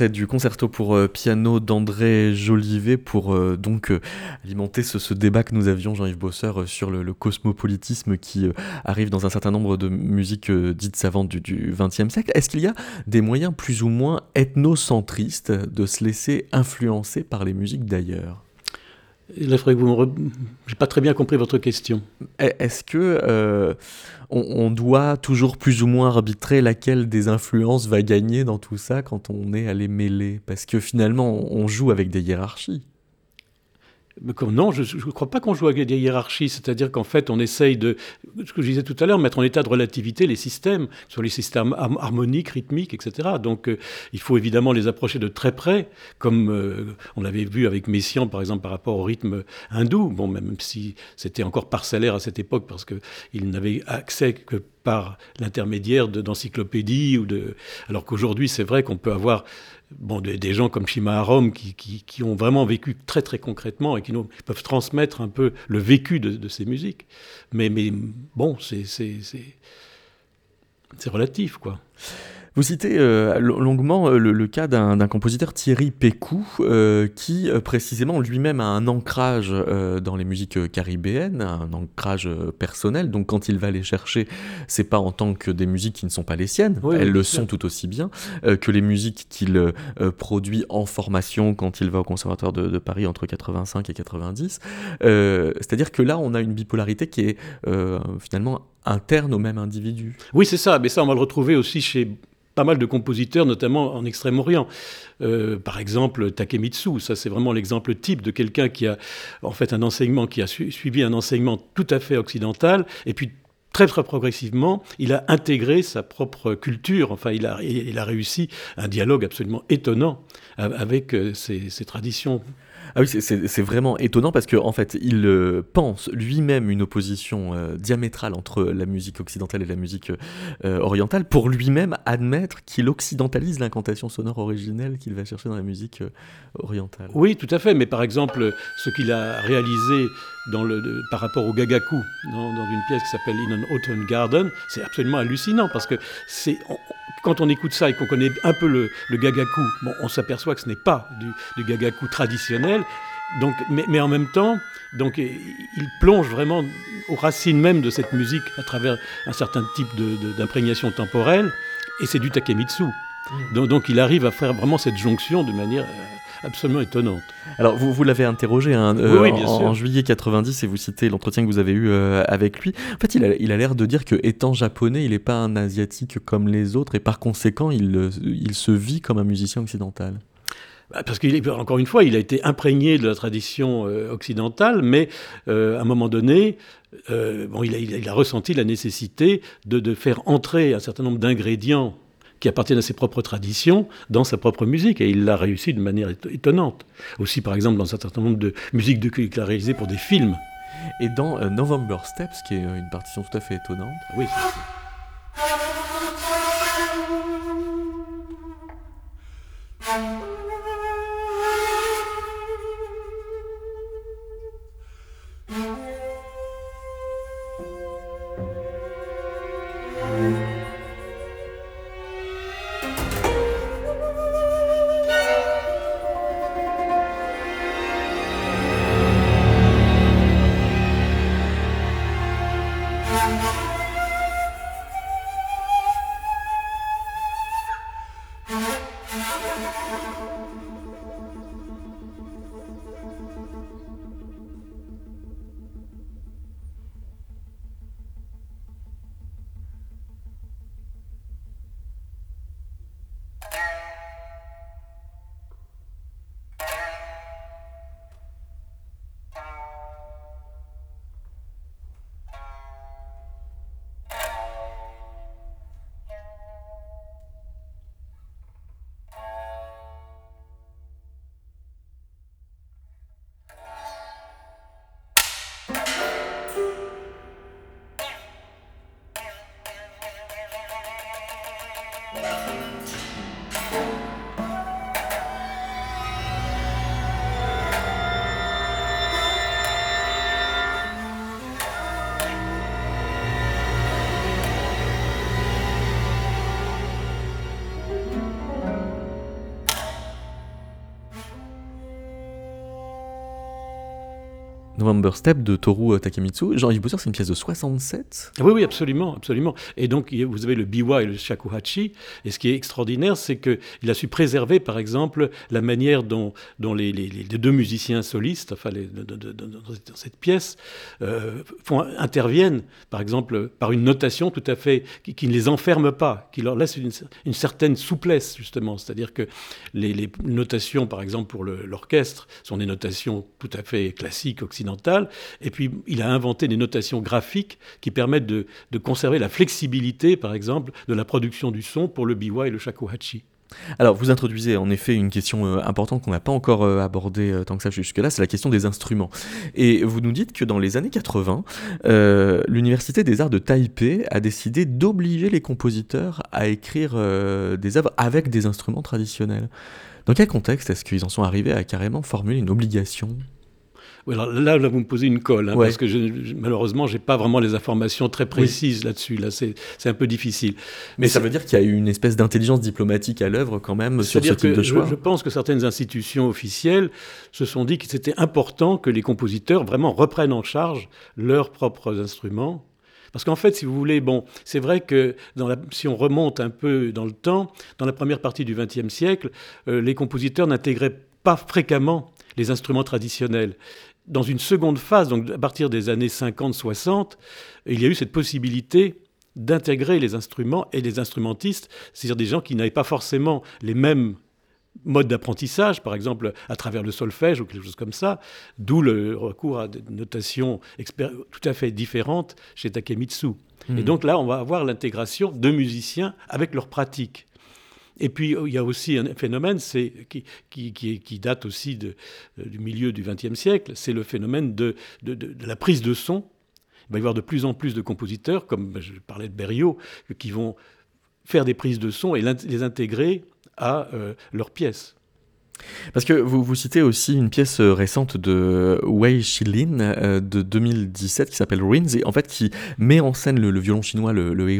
Du concerto pour euh, piano d'André Jolivet pour euh, donc euh, alimenter ce, débat que nous avions, Jean-Yves Bosseur, sur le, cosmopolitisme qui arrive dans un certain nombre de musiques dites savantes du XXe siècle. Est-ce qu'il y a des moyens plus ou moins ethnocentristes de se laisser influencer par les musiques d'ailleurs? Là, n'ai pas très bien compris votre question. Est-ce que euh, on, doit toujours plus ou moins arbitrer laquelle des influences va gagner dans tout ça quand on est à les mêler? Parce que finalement, on joue avec des hiérarchies non, je ne crois pas qu'on joue avec des hiérarchies, c'est-à-dire qu'en fait, on essaye de, ce que je disais tout à l'heure, mettre en état de relativité les systèmes, sur les systèmes harmoniques, rythmiques, etc. Donc, euh, il faut évidemment les approcher de très près, comme euh, on l'avait vu avec Messiaen, par exemple, par rapport au rythme hindou, bon, même si c'était encore parcellaire à cette époque, parce qu'il n'avait accès que par l'intermédiaire d'encyclopédies, ou de... alors qu'aujourd'hui, c'est vrai qu'on peut avoir bon, des, gens comme Shima Arom qui, qui, ont vraiment vécu très très concrètement et qui nous, peuvent transmettre un peu le vécu de, ces musiques. Mais, mais bon, c'est relatif, quoi. Vous citez euh, longuement euh, le, cas d'un compositeur Thierry Pécou, euh, qui précisément lui-même a un ancrage dans les musiques caribéennes, un ancrage personnel. Donc quand il va les chercher, c'est pas en tant que des musiques qui ne sont pas les siennes, elles le sont tout aussi bien que les musiques qu'il produit en formation quand il va au Conservatoire de, de Paris entre 85 et 90. C'est-à-dire que là, on a une bipolarité qui est finalement interne au même individu. Oui, c'est ça, mais ça, on va le retrouver aussi chez pas mal de compositeurs, notamment en Extrême-Orient. Euh, par exemple, Takemitsu, ça c'est vraiment l'exemple type de quelqu'un qui a en fait un enseignement, qui a suivi un enseignement tout à fait occidental, et puis très très progressivement, il a intégré sa propre culture, enfin il a, réussi un dialogue absolument étonnant avec euh, ses traditions ah oui, c'est vraiment étonnant parce qu'en en fait, il euh, pense lui-même une opposition euh, diamétrale entre la musique occidentale et la musique euh, orientale pour lui-même admettre qu'il occidentalise l'incantation sonore originelle qu'il va chercher dans la musique orientale. Oui, tout à fait. Mais par exemple, ce qu'il a réalisé dans le, par rapport au gagaku dans, dans une pièce qui s'appelle In an Autumn Garden, c'est absolument hallucinant parce que c'est quand on écoute ça et qu'on connaît un peu le, gagaku, bon, on s'aperçoit que ce n'est pas du, du, gagaku traditionnel. Donc, mais, mais, en même temps, donc, il plonge vraiment aux racines même de cette musique à travers un certain type d'imprégnation temporelle, et c'est du takemitsu. Mmh. Donc, donc, il arrive à faire vraiment cette jonction de manière euh, absolument étonnante. Alors, vous, vous l'avez interrogé hein, euh, en, juillet 90 et vous citez l'entretien que vous avez eu euh, avec lui. En fait, il a l'air il a de dire que étant japonais, il n'est pas un asiatique comme les autres et par conséquent, il, euh, il se vit comme un musicien occidental. Bah, parce qu'il encore une fois, il a été imprégné de la tradition occidentale, mais à un moment donné, bon, il a, il, a, ressenti la nécessité de, de faire entrer un certain nombre d'ingrédients qui appartiennent à ses propres traditions dans sa propre musique. Et il l'a réussi de manière étonnante. Aussi, par exemple, dans un certain nombre de musiques de qu'il a réalisées pour des films. Et dans euh, November Steps, qui est euh, une partition tout à fait étonnante. Ah oui. November de Toru Takemitsu. Jean-Yves Bosser, c'est une pièce de 67 Oui, oui, absolument, absolument. Et donc, vous avez le biwa et le shakuhachi. Et ce qui est extraordinaire, c'est qu'il a su préserver, par exemple, la manière dont, dont les, deux musiciens solistes, enfin, dans cette pièce, euh, font, interviennent, par exemple, par une notation tout à fait qui, ne les enferme pas, qui leur laisse une, certaine souplesse, justement. C'est-à-dire que les, notations, par exemple, pour l'orchestre, sont des notations tout à fait classiques, occidentales et puis, il a inventé des notations graphiques qui permettent de, conserver la flexibilité, par exemple, de la production du son pour le biwa et le shakuhachi. Alors, vous introduisez en effet une question euh, importante qu'on n'a pas encore euh, abordée euh, tant que ça jusque-là, c'est la question des instruments. Et vous nous dites que dans les années 80, l'Université des Arts de Taipei a décidé d'obliger les compositeurs à écrire des œuvres avec des instruments traditionnels. Dans quel contexte est-ce qu'ils en sont arrivés à carrément formuler une obligation? Là, vous me posez une colle, hein, parce que je, malheureusement, je n'ai pas vraiment les informations très précises là-dessus. Là, c'est un peu difficile. Mais ça veut dire qu'il y a eu une espèce d'intelligence diplomatique à l'œuvre quand même sur ce type de choix? Je, je, pense que certaines institutions officielles se sont dit que c'était important que les compositeurs vraiment reprennent en charge leurs propres instruments. Parce qu'en fait, si vous voulez, bon, c'est vrai que dans la, si on remonte un peu dans le temps, dans la première partie du XXe siècle, euh, les compositeurs n'intégraient pas fréquemment les instruments traditionnels dans une seconde phase, donc à partir des années 50-60, il y a eu cette possibilité d'intégrer les instruments et les instrumentistes, c'est-à-dire des gens qui n'avaient pas forcément les mêmes modes d'apprentissage, par exemple à travers le solfège ou quelque chose comme ça, d'où le recours à des notations tout à fait différentes chez Takemitsu. Et hmm. donc là, on va avoir l'intégration de musiciens avec leur pratique. Et puis, il y a aussi un phénomène qui, date aussi euh, du milieu du XXe siècle, c'est le phénomène de, la prise de son. Il va y avoir de plus en plus de compositeurs, comme je parlais de Berriot, qui vont faire des prises de son et les intégrer à euh, leurs pièces. Parce que vous, vous citez aussi une pièce euh, récente de Wei Shilin euh, de 2017 qui s'appelle Ruins et en fait qui met en scène le, violon chinois, le, le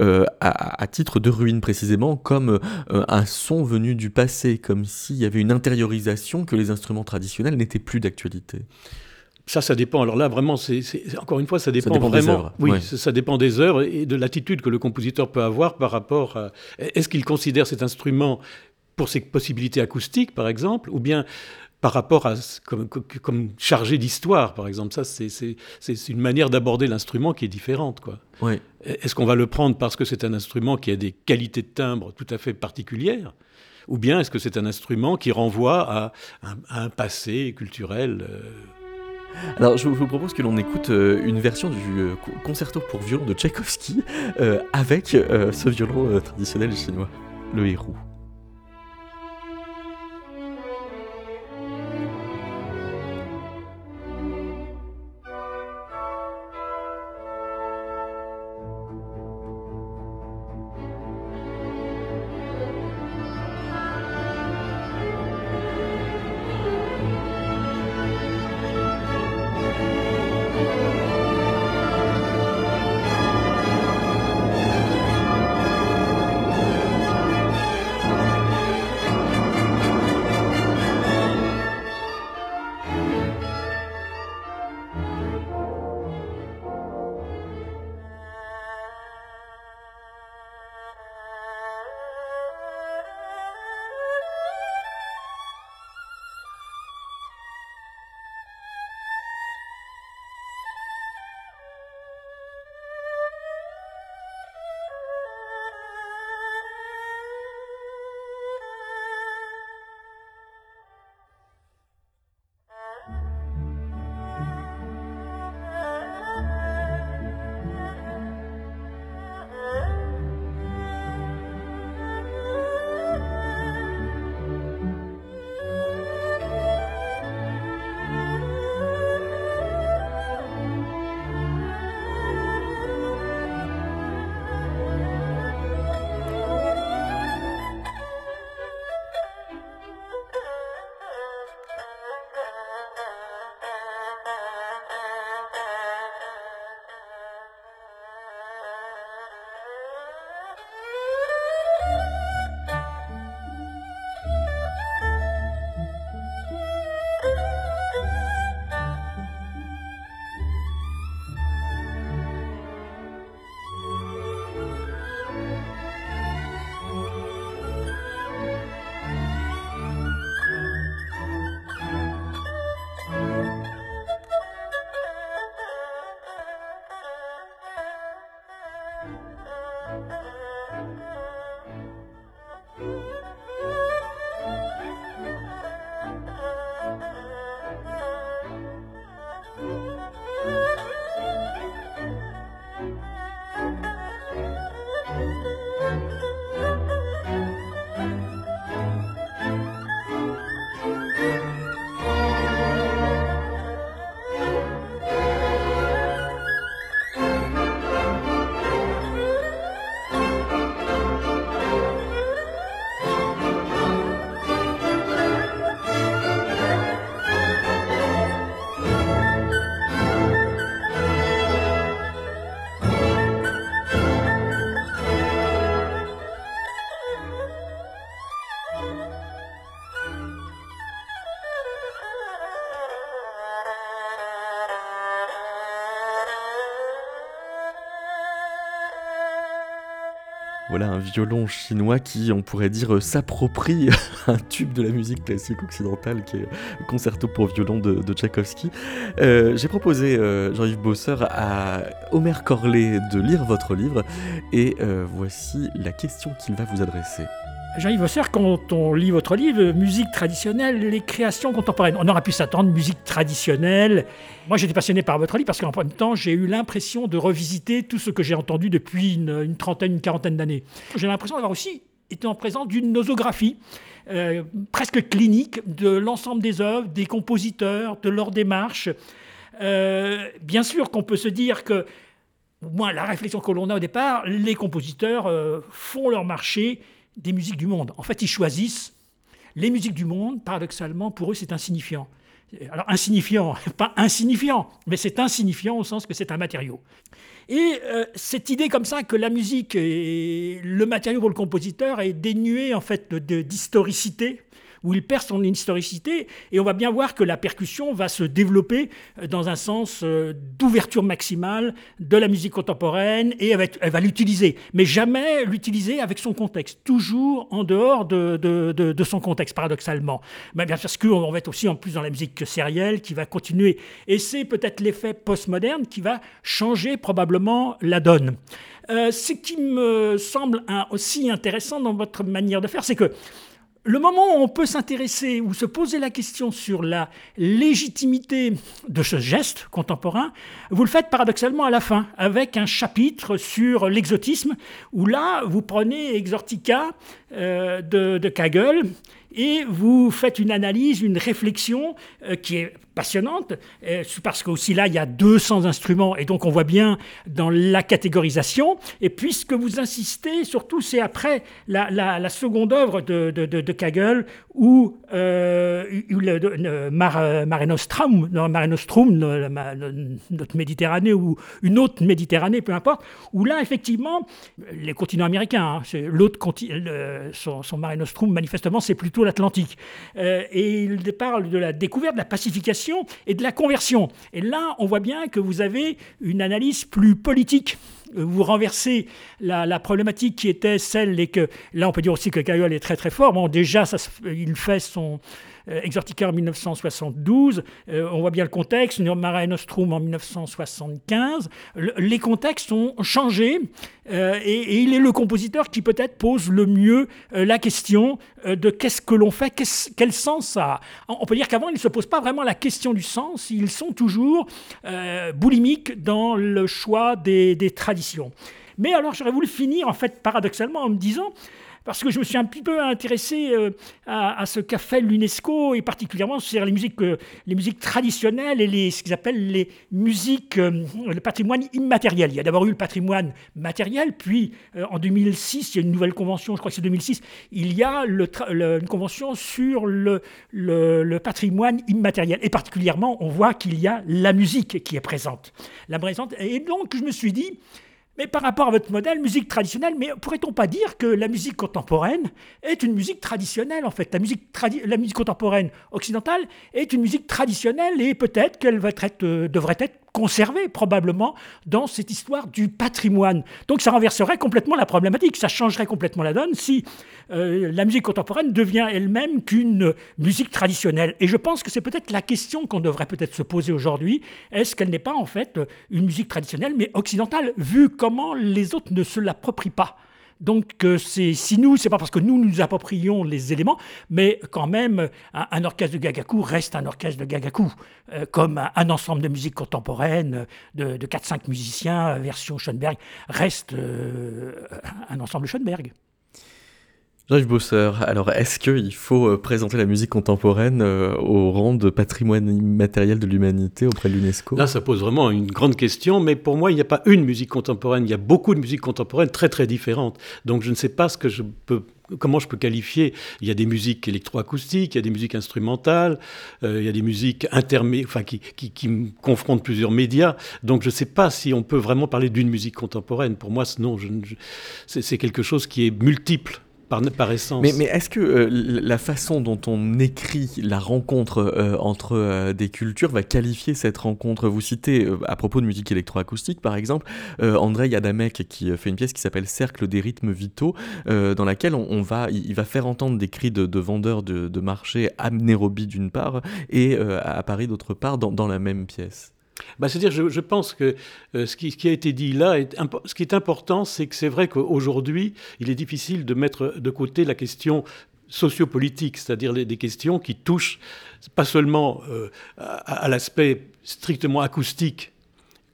euh, à, titre de ruine précisément, comme un son venu du passé, comme s'il y avait une intériorisation que les instruments traditionnels n'étaient plus d'actualité. Ça, ça dépend. Alors là, vraiment, c'est encore une fois, ça dépend, vraiment. Des œuvres. Oui, ça dépend des œuvres et de l'attitude que le compositeur peut avoir par rapport à. Est-ce qu'il considère cet instrument pour ses possibilités acoustiques, par exemple, ou bien par rapport à comme, comme chargé d'histoire, par exemple. Ça, c'est une manière d'aborder l'instrument qui est différente, quoi. Oui. Est-ce qu'on va le prendre parce que c'est un instrument qui a des qualités de timbre tout à fait particulières, ou bien est-ce que c'est un instrument qui renvoie à un, passé culturel euh, alors, je vous propose que l'on écoute euh, une version du euh, concerto pour violon de Tchaïkovski avec ce violon traditionnel chinois, le héros. Violon chinois qui, on pourrait dire, euh, s'approprie [laughs] un tube de la musique classique occidentale qui est concerto pour violon de, Tchaïkovski. Euh, j'ai proposé, euh, Jean-Yves Bosseur, à Omer Corlet de lire votre livre et voici la question qu'il va vous adresser. Jean-Yves Bosser, quand on lit votre livre, musique traditionnelle, les créations contemporaines, on aurait pu s'attendre musique traditionnelle. Moi, j'étais passionné par votre livre parce qu'en même temps, j'ai eu l'impression de revisiter tout ce que j'ai entendu depuis une, trentaine, une quarantaine d'années. J'ai l'impression d'avoir aussi été en présence d'une nosographie euh, presque clinique de l'ensemble des œuvres, des compositeurs, de leur démarche. Euh, bien sûr qu'on peut se dire que, moi, la réflexion que l'on a au départ, les compositeurs euh, font leur marché des musiques du monde. En fait, ils choisissent les musiques du monde, paradoxalement, pour eux, c'est insignifiant. Alors, insignifiant, [laughs] pas insignifiant, mais c'est insignifiant au sens que c'est un matériau. Et euh, cette idée comme ça que la musique est le matériau pour le compositeur est dénuée en fait d'historicité, où il perd son historicité, et on va bien voir que la percussion va se développer euh, dans un sens euh, d'ouverture maximale de la musique contemporaine, et elle va, l'utiliser, mais jamais l'utiliser avec son contexte, toujours en dehors de, son contexte, paradoxalement. Mais bien parce qu'on va être aussi en plus dans la musique sérielle qui va continuer, et c'est peut-être l'effet postmoderne qui va changer probablement la donne. Euh, ce qui me semble aussi intéressant dans votre manière de faire, c'est que le moment où on peut s'intéresser ou se poser la question sur la légitimité de ce geste contemporain, vous le faites paradoxalement à la fin, avec un chapitre sur l'exotisme, où là, vous prenez Exortica euh, de, de Kagel, et vous faites une analyse, une réflexion euh, qui est passionnante, euh, parce qu'aussi là, il y a 200 instruments, et donc on voit bien dans la catégorisation, et puisque vous insistez, surtout c'est après la, seconde œuvre de, de, de, Kagel, où, euh, le, Mare, Nostrum, notre Méditerranée, ou une autre Méditerranée, peu importe, où là, effectivement, les continents américains, hein, l'autre son, son Mare Nostrum, manifestement, c'est plutôt l'Atlantique. Euh, et il parle de la découverte, de la pacification et de la conversion. Et là, on voit bien que vous avez une analyse plus politique vous renversez la, problématique qui était celle et que là on peut dire aussi que Cayol est très très fort. Bon déjà ça, il fait son euh, Exortica en 1972, euh, on voit bien le contexte, Mare Nostrum en 1975. les contextes ont changé euh, et, il est le compositeur qui peut-être pose le mieux la question de qu'est-ce que l'on fait, quel sens ça a. On peut dire qu'avant, ils ne se posent pas vraiment la question du sens, ils sont toujours boulimiques dans le choix des, des traditions. Mais alors j'aurais voulu finir en fait paradoxalement en me disant parce que je me suis un petit peu intéressé euh, à, ce qu'a fait l'UNESCO, et particulièrement sur les musiques, euh, les musiques traditionnelles et les, ce qu'ils appellent les musiques, euh, le patrimoine immatériel. Il y a d'abord eu le patrimoine matériel, puis en 2006, il y a une nouvelle convention, je crois que c'est 2006, il y a une convention sur le, le, patrimoine immatériel. Et particulièrement, on voit qu'il y a la musique qui est présente. La présente. Et donc, je me suis dit, mais par rapport à votre modèle, musique traditionnelle, mais pourrait-on pas dire que la musique contemporaine est une musique traditionnelle en fait? La musique, contemporaine occidentale est une musique traditionnelle et peut-être qu'elle euh, devrait être conservé probablement dans cette histoire du patrimoine. Donc ça renverserait complètement la problématique, ça changerait complètement la donne si euh, la musique contemporaine devient elle-même qu'une musique traditionnelle. Et je pense que c'est peut-être la question qu'on devrait peut-être se poser aujourd'hui. Est-ce qu'elle n'est pas en fait une musique traditionnelle mais occidentale, vu comment les autres ne se l'approprient pas? Donc euh, si nous, c'est pas parce que nous nous approprions les éléments, mais quand même un, orchestre de Gagaku reste un orchestre de Gagaku, euh, comme un, ensemble de musique contemporaine de, de 4-5 musiciens, version Schoenberg, reste euh, un ensemble Schoenberg. Jean-Yves Bosseur, alors est-ce qu'il faut euh, présenter la musique contemporaine euh, au rang de patrimoine immatériel de l'humanité auprès de l'UNESCO? Là, ça pose vraiment une grande question, mais pour moi, il n'y a pas une musique contemporaine, il y a beaucoup de musiques contemporaines très très différentes. Donc je ne sais pas ce que je peux comment je peux qualifier Il y a des musiques électroacoustiques, il y a des musiques instrumentales, euh, il y a des musiques intermédiaires, enfin, qui, qui, qui, confrontent plusieurs médias. Donc je ne sais pas si on peut vraiment parler d'une musique contemporaine. Pour moi, non, c'est quelque chose qui est multiple par, essence. Mais, est-ce que euh, la façon dont on écrit la rencontre euh, entre euh, des cultures va qualifier cette rencontre? Vous citez, à propos de musique électroacoustique par exemple, André Adamek qui fait une pièce qui s'appelle Cercle des rythmes vitaux, dans laquelle on, va, il, va faire entendre des cris de, vendeurs de, marché à Nairobi d'une part et à Paris d'autre part dans la même pièce. Bah, C'est-à-dire, je, pense que euh, ce, qui, a été dit là, ce qui est important, c'est que c'est vrai qu'aujourd'hui, il est difficile de mettre de côté la question sociopolitique, c'est-à-dire des questions qui touchent pas seulement euh, à, l'aspect strictement acoustique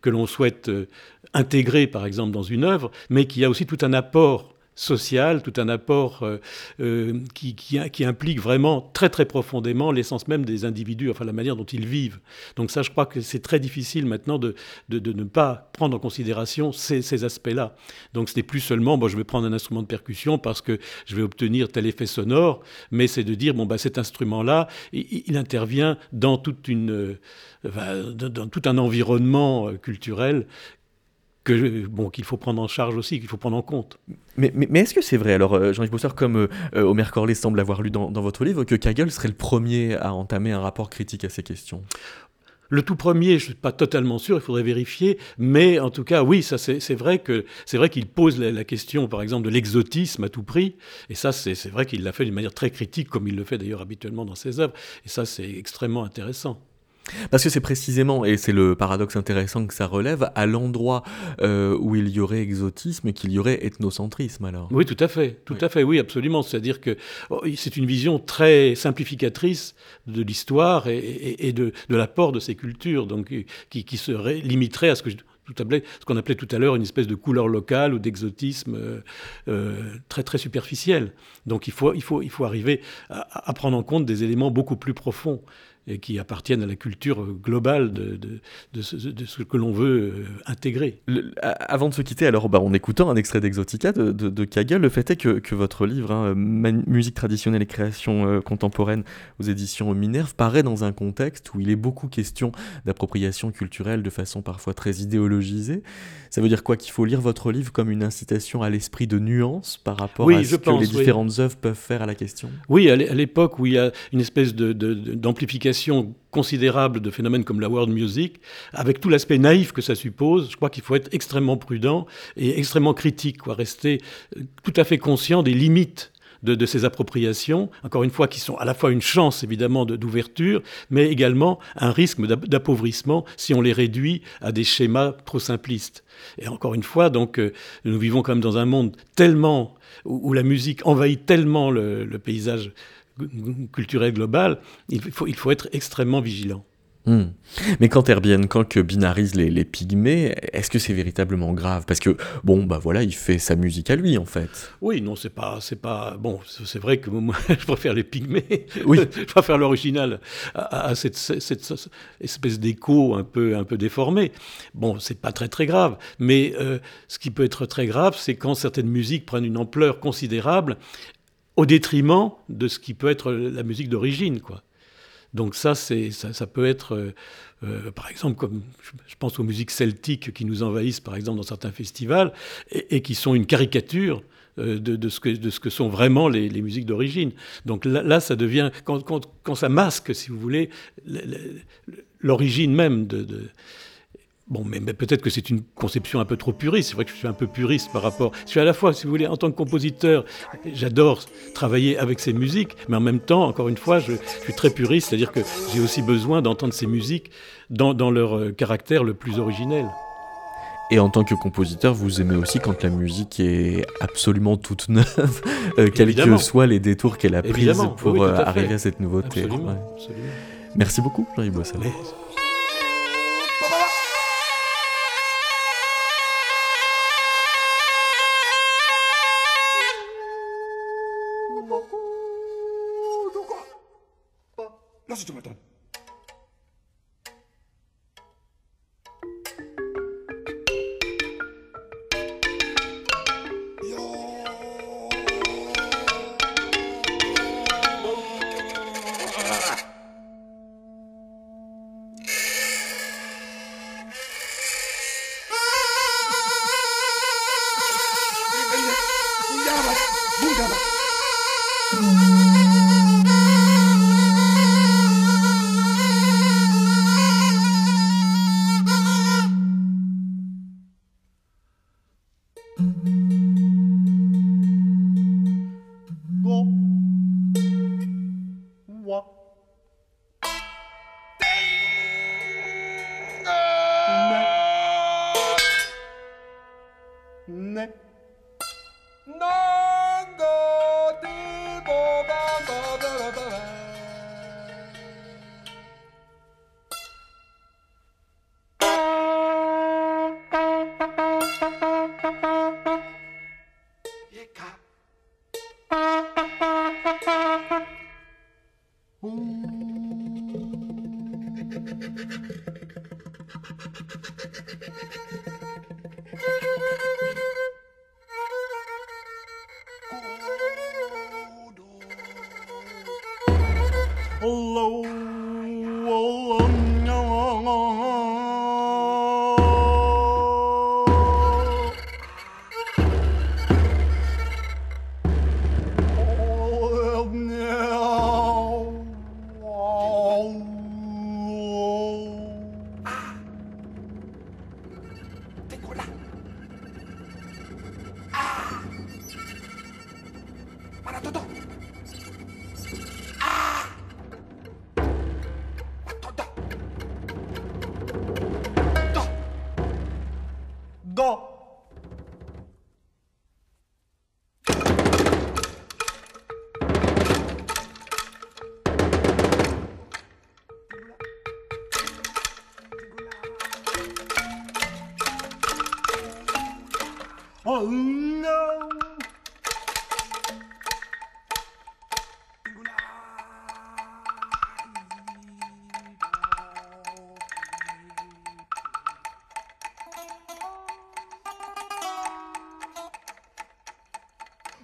que l'on souhaite euh, intégrer, par exemple, dans une œuvre, mais qui a aussi tout un apport social, tout un apport euh, euh, qui, qui, implique vraiment très très profondément l'essence même des individus, enfin la manière dont ils vivent. Donc ça, je crois que c'est très difficile maintenant de, de, ne pas prendre en considération ces, aspects-là. Donc ce n'est plus seulement, bon, je vais prendre un instrument de percussion parce que je vais obtenir tel effet sonore, mais c'est de dire, bon, bah, cet instrument-là, il, intervient dans, toute une, euh, dans tout un environnement culturel que bon qu'il faut prendre en charge aussi, qu'il faut prendre en compte. Mais, mais, est-ce que c'est vrai? Alors euh, Jean-Yves Bosseur, comme euh, Omer Corley semble avoir lu dans, votre livre, que Kagel serait le premier à entamer un rapport critique à ces questions? Le tout premier, je ne suis pas totalement sûr, il faudrait vérifier, mais en tout cas, oui, ça c'est vrai que c'est vrai qu'il pose la, question, par exemple, de l'exotisme à tout prix, et ça c'est vrai qu'il l'a fait d'une manière très critique, comme il le fait d'ailleurs habituellement dans ses œuvres, et ça c'est extrêmement intéressant. Parce que c'est précisément, et c'est le paradoxe intéressant que ça relève, à l'endroit euh, où il y aurait exotisme qu'il y aurait ethnocentrisme alors. Oui, tout à fait, tout à fait, oui, absolument. C'est-à-dire que oh, c'est une vision très simplificatrice de l'histoire et, de, l'apport de ces cultures, donc qui, qui serait limiterait à ce que ce qu'on appelait tout à l'heure une espèce de couleur locale ou d'exotisme euh, euh, très très superficiel. Donc il faut, il faut, il faut arriver à, prendre en compte des éléments beaucoup plus profonds et qui appartiennent à la culture globale de, de, ce, que l'on veut euh, intégrer. avant de se quitter, alors bah, en écoutant un extrait d'Exotica de, Kagel, le fait est que, que votre livre, hein, Musique traditionnelle et création euh, contemporaine aux éditions Minerve, paraît dans un contexte où il est beaucoup question d'appropriation culturelle de façon parfois très idéologisée. Ça veut dire quoi Qu'il faut lire votre livre comme une incitation à l'esprit de nuance par rapport à ce que les différentes œuvres peuvent faire à la question? Oui, à l'époque où il y a une espèce d'amplification considérable de phénomènes comme la world music, avec tout l'aspect naïf que ça suppose, je crois qu'il faut être extrêmement prudent et extrêmement critique, quoi, rester euh, tout à fait conscient des limites de, ces appropriations, encore une fois, qui sont à la fois une chance évidemment d'ouverture, mais également un risque d'appauvrissement si on les réduit à des schémas trop simplistes. Et encore une fois, donc, euh, nous vivons quand même dans un monde tellement où, la musique envahit tellement le paysage culturel global, il faut, il faut être extrêmement vigilant. Hmm. Mais quand Herbien Koch binarise les, les pygmées, est-ce que c'est véritablement grave? Parce que, bon, bah voilà, il fait sa musique à lui, en fait. Oui, non, c'est pas... c'est pas Bon, c'est vrai que moi, [laughs] je préfère les pygmées. Oui. [laughs] je préfère l'original à, cette, cette, espèce d'écho un peu, un peu déformé. Bon, c'est pas très, très grave. Mais euh, ce qui peut être très grave, c'est quand certaines musiques prennent une ampleur considérable au détriment de ce qui peut être la musique d'origine, quoi. Donc ça, c'est, ça, peut être, euh, euh, par exemple, comme je pense aux musiques celtiques qui nous envahissent, par exemple, dans certains festivals, et, qui sont une caricature euh, de, ce que, de, ce que, sont vraiment les, musiques d'origine. Donc là, ça devient, quand, quand, ça masque, si vous voulez, l'origine même de, Bon, mais, peut-être que c'est une conception un peu trop puriste. C'est vrai que je suis un peu puriste par rapport. Je suis à la fois, si vous voulez, en tant que compositeur, j'adore travailler avec ces musiques, mais en même temps, encore une fois, je, suis très puriste, c'est-à-dire que j'ai aussi besoin d'entendre ces musiques dans, leur euh, caractère le plus originel. Et en tant que compositeur, vous aimez aussi quand la musique est absolument toute neuve, [laughs] euh, quels que soient les détours qu'elle a pris pour euh, arriver à cette nouveauté. Merci beaucoup, Jean-Yves 出してもらったら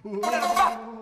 快点走吧！